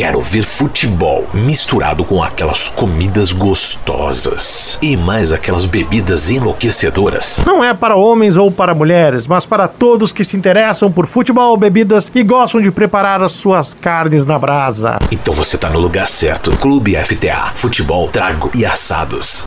quero ver futebol misturado com aquelas comidas gostosas e mais aquelas bebidas enlouquecedoras. Não é para homens ou para mulheres, mas para todos que se interessam por futebol, bebidas e gostam de preparar as suas carnes na brasa. Então você está no lugar certo. Clube FTA, futebol, trago e assados.